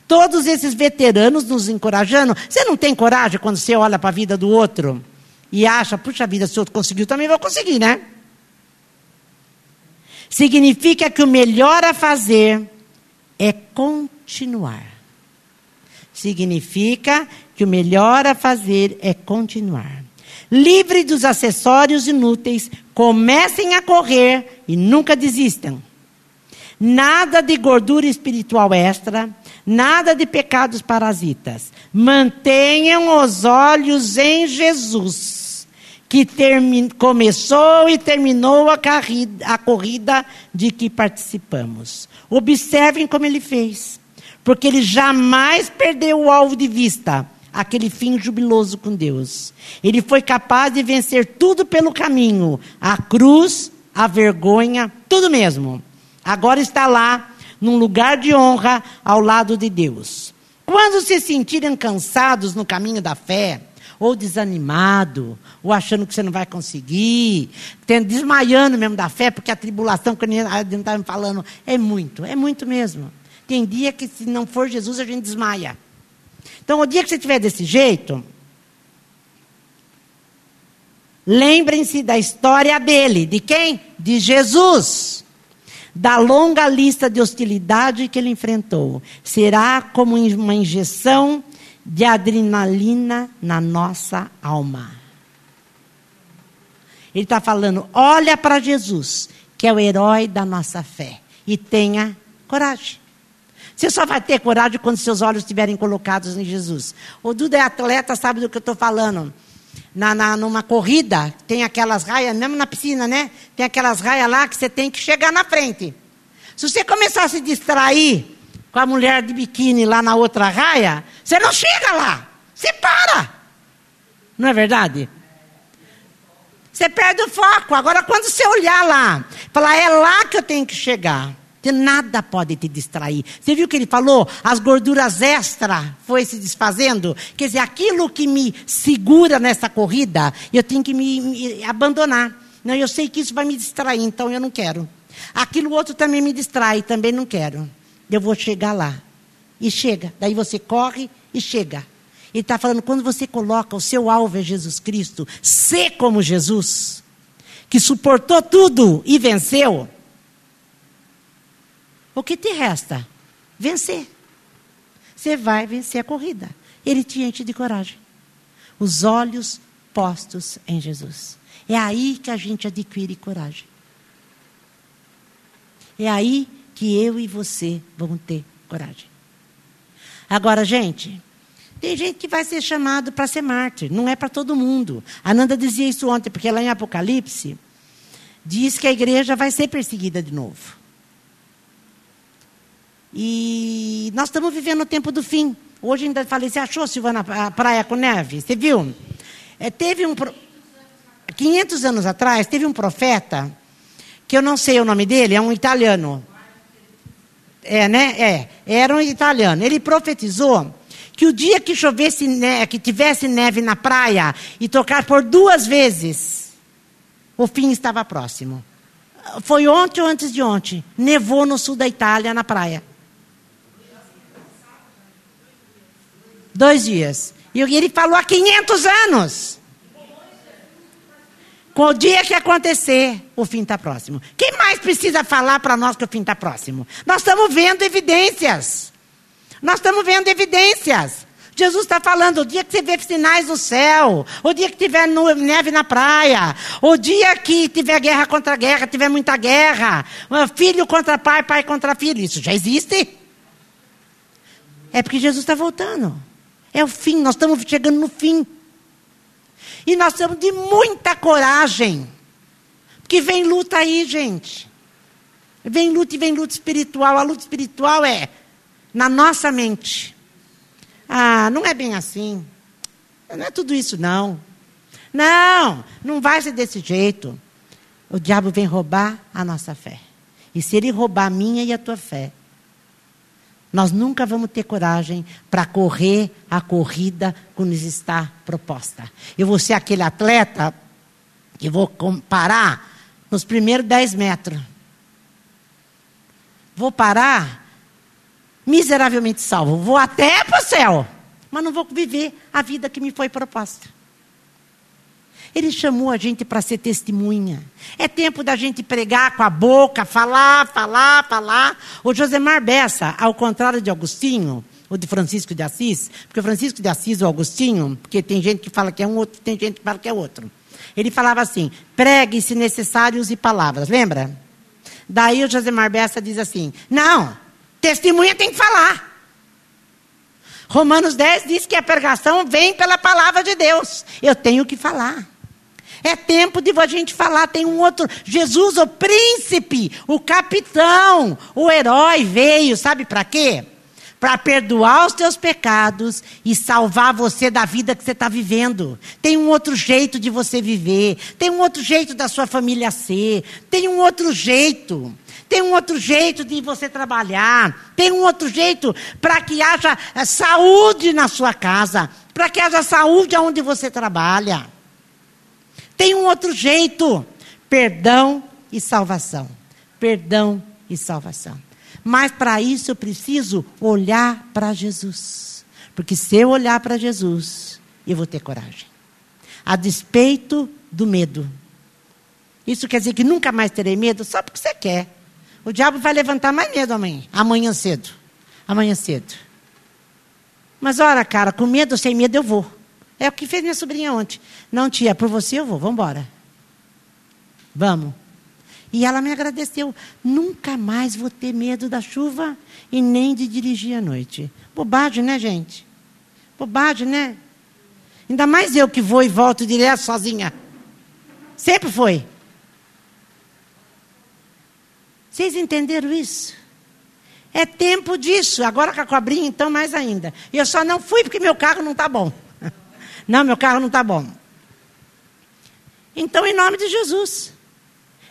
todos esses veteranos nos encorajando. Você não tem coragem quando você olha para a vida do outro e acha, puxa vida, se o outro conseguiu, também vou conseguir, né? Significa que o melhor a fazer é continuar. Significa que o melhor a fazer é continuar livre dos acessórios inúteis, comecem a correr e nunca desistam. Nada de gordura espiritual extra, nada de pecados parasitas. Mantenham os olhos em Jesus, que começou e terminou a, a corrida de que participamos. Observem como ele fez, porque ele jamais perdeu o alvo de vista, aquele fim jubiloso com Deus. Ele foi capaz de vencer tudo pelo caminho, a cruz, a vergonha, tudo mesmo. Agora está lá, num lugar de honra, ao lado de Deus. Quando se sentirem cansados no caminho da fé, ou desanimado, ou achando que você não vai conseguir, tendo, desmaiando mesmo da fé, porque a tribulação que a gente estava falando é muito, é muito mesmo. Tem dia que se não for Jesus a gente desmaia. Então, o dia que você estiver desse jeito, lembrem-se da história dele. De quem? De Jesus. Da longa lista de hostilidade que ele enfrentou. Será como uma injeção de adrenalina na nossa alma. Ele está falando: olha para Jesus, que é o herói da nossa fé, e tenha coragem. Você só vai ter coragem quando seus olhos estiverem colocados em Jesus. O Duda é atleta, sabe do que eu estou falando. Na, na, numa corrida, tem aquelas raias, mesmo na piscina, né? Tem aquelas raias lá que você tem que chegar na frente. Se você começar a se distrair com a mulher de biquíni lá na outra raia, você não chega lá. Você para. Não é verdade? Você perde o foco. Agora, quando você olhar lá, falar, é lá que eu tenho que chegar. Que nada pode te distrair. Você viu que ele falou? As gorduras extra foi se desfazendo. Quer dizer, aquilo que me segura nessa corrida, eu tenho que me, me abandonar. Não, eu sei que isso vai me distrair, então eu não quero. Aquilo outro também me distrai, também não quero eu vou chegar lá. E chega. Daí você corre e chega. Ele está falando, quando você coloca o seu alvo é Jesus Cristo, ser como Jesus, que suportou tudo e venceu, o que te resta? Vencer. Você vai vencer a corrida. Ele te enche de coragem. Os olhos postos em Jesus. É aí que a gente adquire coragem. É aí que eu e você vamos ter coragem. Agora, gente, tem gente que vai ser chamado para ser mártir, não é para todo mundo. A Nanda dizia isso ontem, porque lá em Apocalipse diz que a igreja vai ser perseguida de novo. E nós estamos vivendo o tempo do fim. Hoje ainda falei, você achou, Silvana, a praia com neve? Você viu? É, teve um. 500 anos atrás, teve um profeta, que eu não sei o nome dele, é um italiano. É, né? É, era um italiano. Ele profetizou que o dia que chovesse, neve, que tivesse neve na praia e tocar por duas vezes, o fim estava próximo. Foi ontem ou antes de ontem. Nevou no sul da Itália, na praia. Dois dias. E ele falou há 500 anos. O dia que acontecer, o fim está próximo. Quem mais precisa falar para nós que o fim está próximo? Nós estamos vendo evidências. Nós estamos vendo evidências. Jesus está falando, o dia que você vê sinais no céu, o dia que tiver neve na praia, o dia que tiver guerra contra guerra, tiver muita guerra, filho contra pai, pai contra filho, isso já existe. É porque Jesus está voltando. É o fim, nós estamos chegando no fim. E nós temos de muita coragem. Porque vem luta aí, gente. Vem luta e vem luta espiritual. A luta espiritual é na nossa mente. Ah, não é bem assim. Não é tudo isso, não. Não, não vai ser desse jeito. O diabo vem roubar a nossa fé. E se ele roubar a minha e a tua fé, nós nunca vamos ter coragem para correr a corrida que nos está proposta. Eu vou ser aquele atleta que vou parar nos primeiros 10 metros. Vou parar miseravelmente salvo. Vou até para o céu, mas não vou viver a vida que me foi proposta. Ele chamou a gente para ser testemunha. É tempo da gente pregar com a boca, falar, falar, falar. O Josemar Bessa, ao contrário de Agostinho, ou de Francisco de Assis, porque Francisco de Assis ou Agostinho, porque tem gente que fala que é um outro, tem gente que fala que é outro. Ele falava assim: pregue se necessário use palavras, lembra? Daí o Josemar Bessa diz assim: não, testemunha tem que falar. Romanos 10 diz que a pregação vem pela palavra de Deus. Eu tenho que falar. É tempo de a gente falar, tem um outro. Jesus, o príncipe, o capitão, o herói veio, sabe para quê? Para perdoar os teus pecados e salvar você da vida que você está vivendo. Tem um outro jeito de você viver, tem um outro jeito da sua família ser, tem um outro jeito. Tem um outro jeito de você trabalhar, tem um outro jeito para que haja eh, saúde na sua casa, para que haja saúde onde você trabalha. Tem um outro jeito: perdão e salvação. Perdão e salvação. Mas para isso eu preciso olhar para Jesus. Porque se eu olhar para Jesus, eu vou ter coragem. A despeito do medo. Isso quer dizer que nunca mais terei medo só porque você quer. O diabo vai levantar mais medo amanhã, amanhã cedo. Amanhã cedo. Mas ora, cara, com medo ou sem medo eu vou. É o que fez minha sobrinha ontem. Não, tia, por você eu vou, vamos embora. Vamos. E ela me agradeceu. Nunca mais vou ter medo da chuva e nem de dirigir à noite. Bobagem, né, gente? Bobagem, né? Ainda mais eu que vou e volto direto sozinha. Sempre foi. Vocês entenderam isso? É tempo disso. Agora com a cobrinha, então, mais ainda. E eu só não fui porque meu carro não está bom. Não, meu carro não está bom. Então, em nome de Jesus,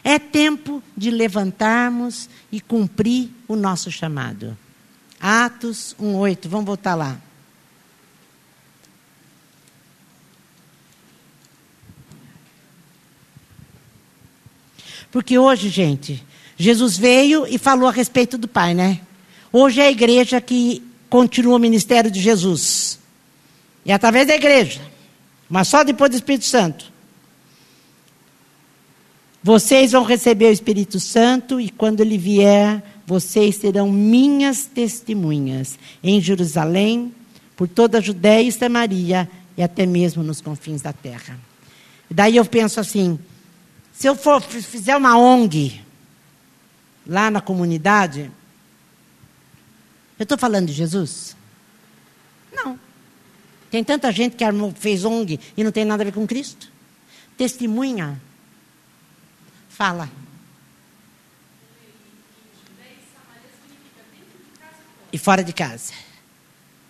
é tempo de levantarmos e cumprir o nosso chamado. Atos 1,8, vamos voltar lá. Porque hoje, gente, Jesus veio e falou a respeito do Pai, né? Hoje é a igreja que continua o ministério de Jesus. E através da igreja, mas só depois do Espírito Santo. Vocês vão receber o Espírito Santo e quando ele vier, vocês serão minhas testemunhas em Jerusalém, por toda a Judéia e Samaria e até mesmo nos confins da terra. Daí eu penso assim, se eu for fizer uma ONG lá na comunidade, eu estou falando de Jesus? Tem tanta gente que fez ONG e não tem nada a ver com Cristo. Testemunha. Fala. E fora de casa.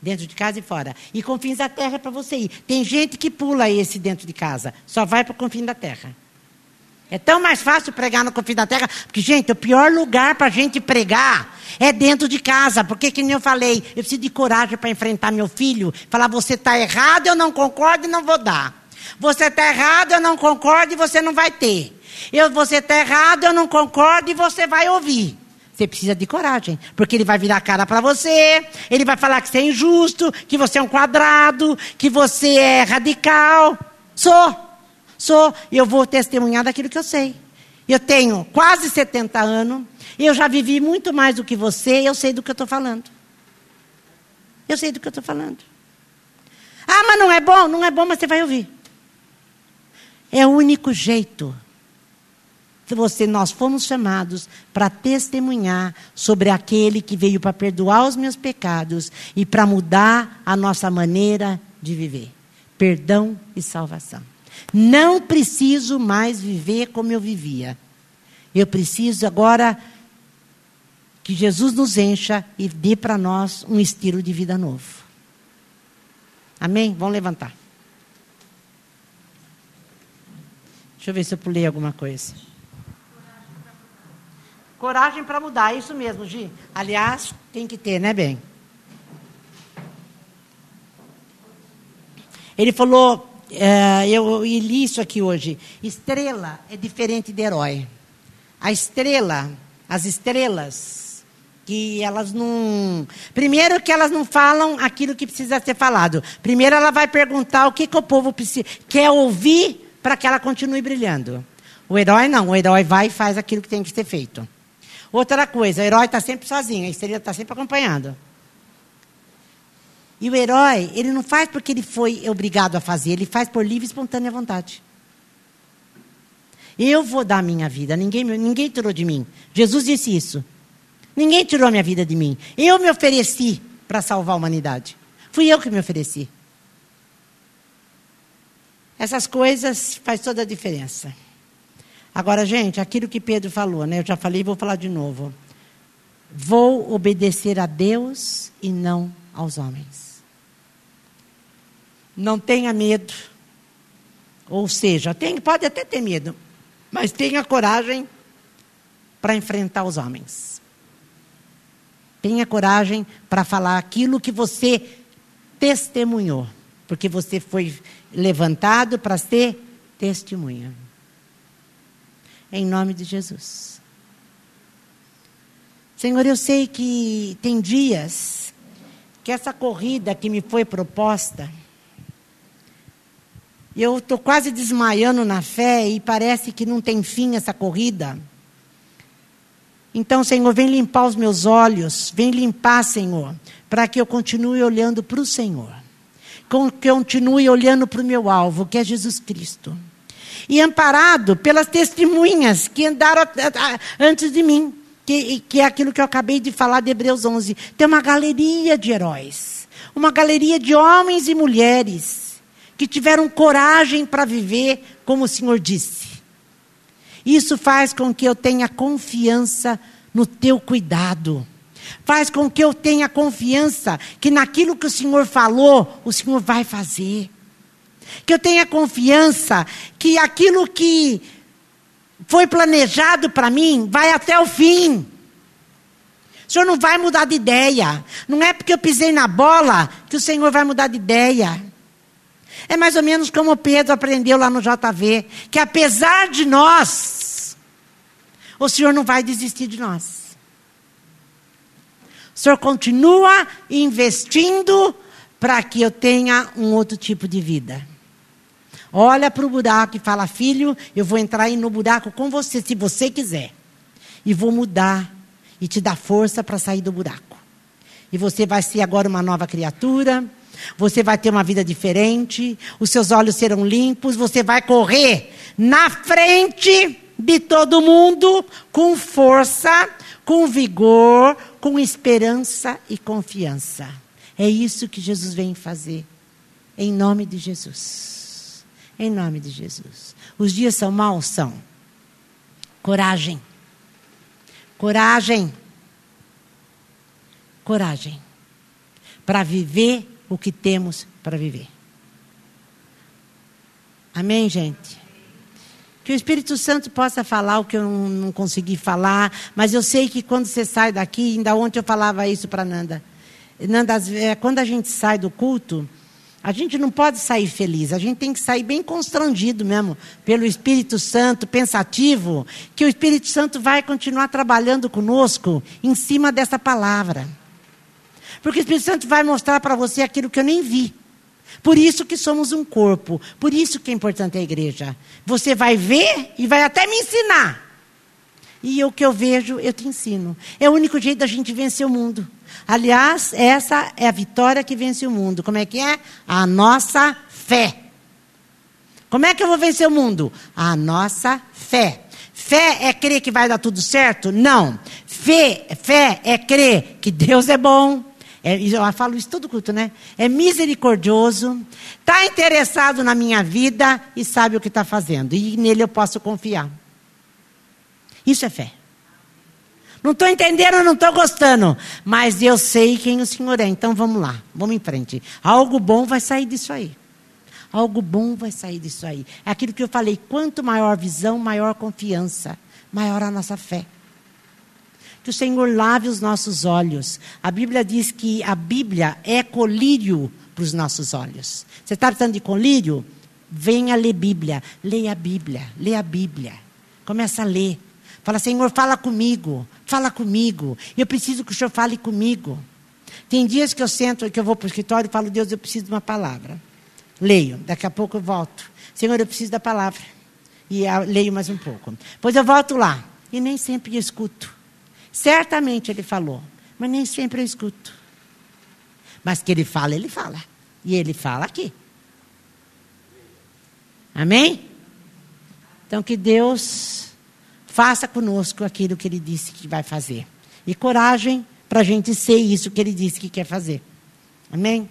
Dentro de casa e fora. E confins da terra é para você ir. Tem gente que pula esse dentro de casa. Só vai para o confim da terra. É tão mais fácil pregar no confim da terra, porque, gente, o pior lugar para a gente pregar é dentro de casa. Porque, que nem eu falei, eu preciso de coragem para enfrentar meu filho, falar: você está errado, eu não concordo e não vou dar. Você está errado, eu não concordo e você não vai ter. Eu, você está errado, eu não concordo e você vai ouvir. Você precisa de coragem, porque ele vai virar a cara para você, ele vai falar que você é injusto, que você é um quadrado, que você é radical. Sou. Sou, eu vou testemunhar daquilo que eu sei. Eu tenho quase 70 anos, eu já vivi muito mais do que você, eu sei do que eu estou falando. Eu sei do que eu estou falando. Ah, mas não é bom? Não é bom, mas você vai ouvir. É o único jeito. Você, nós fomos chamados para testemunhar sobre aquele que veio para perdoar os meus pecados e para mudar a nossa maneira de viver. Perdão e salvação. Não preciso mais viver como eu vivia. Eu preciso agora que Jesus nos encha e dê para nós um estilo de vida novo. Amém? Vamos levantar. Deixa eu ver se eu pulei alguma coisa. Coragem para mudar, é isso mesmo, Gi. Aliás, tem que ter, né, bem? Ele falou é, eu, li isso aqui hoje. Estrela é diferente de herói. A estrela, as estrelas, que elas não. Primeiro que elas não falam aquilo que precisa ser falado. Primeiro ela vai perguntar o que, que o povo precisa, quer ouvir para que ela continue brilhando. O herói não, o herói vai e faz aquilo que tem que ser feito. Outra coisa, o herói está sempre sozinho, a estrela está sempre acompanhando. E o herói, ele não faz porque ele foi obrigado a fazer, ele faz por livre e espontânea vontade. Eu vou dar a minha vida, ninguém, ninguém tirou de mim. Jesus disse isso. Ninguém tirou a minha vida de mim. Eu me ofereci para salvar a humanidade. Fui eu que me ofereci. Essas coisas faz toda a diferença. Agora, gente, aquilo que Pedro falou, né? Eu já falei vou falar de novo. Vou obedecer a Deus e não aos homens. Não tenha medo. Ou seja, tem, pode até ter medo, mas tenha coragem para enfrentar os homens. Tenha coragem para falar aquilo que você testemunhou, porque você foi levantado para ser testemunha. Em nome de Jesus. Senhor, eu sei que tem dias que essa corrida que me foi proposta, eu estou quase desmaiando na fé e parece que não tem fim essa corrida. Então, Senhor, vem limpar os meus olhos, vem limpar, Senhor, para que eu continue olhando para o Senhor, que eu continue olhando para o meu alvo, que é Jesus Cristo. E amparado pelas testemunhas que andaram antes de mim, que, que é aquilo que eu acabei de falar de Hebreus 11. Tem uma galeria de heróis, uma galeria de homens e mulheres que tiveram coragem para viver como o Senhor disse. Isso faz com que eu tenha confiança no teu cuidado. Faz com que eu tenha confiança que naquilo que o Senhor falou, o Senhor vai fazer. Que eu tenha confiança que aquilo que foi planejado para mim vai até o fim. O Senhor não vai mudar de ideia. Não é porque eu pisei na bola que o Senhor vai mudar de ideia. É mais ou menos como Pedro aprendeu lá no JV, que apesar de nós, o Senhor não vai desistir de nós. O Senhor continua investindo para que eu tenha um outro tipo de vida. Olha para o buraco e fala: Filho, eu vou entrar aí no buraco com você, se você quiser. E vou mudar e te dar força para sair do buraco. E você vai ser agora uma nova criatura você vai ter uma vida diferente, os seus olhos serão limpos, você vai correr na frente de todo mundo com força, com vigor, com esperança e confiança. É isso que Jesus vem fazer. Em nome de Jesus. Em nome de Jesus. Os dias são maus? São. Coragem. Coragem. Coragem. Para viver o que temos para viver. Amém, gente? Que o Espírito Santo possa falar o que eu não, consegui falar, mas eu sei que quando você sai daqui, ainda ontem eu falava isso para Nanda. Nanda, quando a gente sai do culto, a gente não pode sair feliz, a gente tem que sair bem constrangido mesmo, pelo Espírito Santo, pensativo, que o Espírito Santo vai continuar trabalhando conosco em cima dessa palavra. Porque o Espírito Santo vai mostrar para você aquilo que eu nem vi. Por isso que somos um corpo. Por isso que é importante a igreja. Você vai ver e vai até me ensinar. E o que eu vejo, eu te ensino. É o único jeito da gente vencer o mundo. Aliás, essa é a vitória que vence o mundo. Como é que é? A nossa fé. Como é que eu vou vencer o mundo? A nossa fé. Fé é crer que vai dar tudo certo? Não. Fé, fé é crer que Deus é bom, é, eu falo isso todo culto, né? É misericordioso, está interessado na minha vida e sabe o que está fazendo. E nele eu posso confiar. Isso é fé. Não estou entendendo, não estou gostando. Mas eu sei quem o Senhor é. Então vamos lá, vamos em frente. Algo bom vai sair disso aí. Algo bom vai sair disso aí. É aquilo que eu falei: quanto maior visão, maior confiança, maior a nossa fé. Que o Senhor lave os nossos olhos. A Bíblia diz que a Bíblia é colírio para os nossos olhos. Você está precisando de colírio? Venha ler Bíblia. Leia a Bíblia. Leia a Bíblia. Começa a ler. Fala, Senhor, fala comigo. Fala comigo. Eu preciso que o Senhor fale comigo. Tem dias que eu sento, que eu vou para o escritório e falo, Deus, eu preciso de uma palavra. Leio. Daqui a pouco eu volto. Senhor, eu preciso da palavra. E leio mais um pouco. Depois eu volto lá. E nem sempre escuto. Certamente ele falou, mas nem sempre eu escuto. Mas que ele fala, ele fala. E ele fala aqui. Amém? Então que Deus faça conosco aquilo que ele disse que vai fazer. E coragem para a gente ser isso que ele disse que quer fazer. Amém?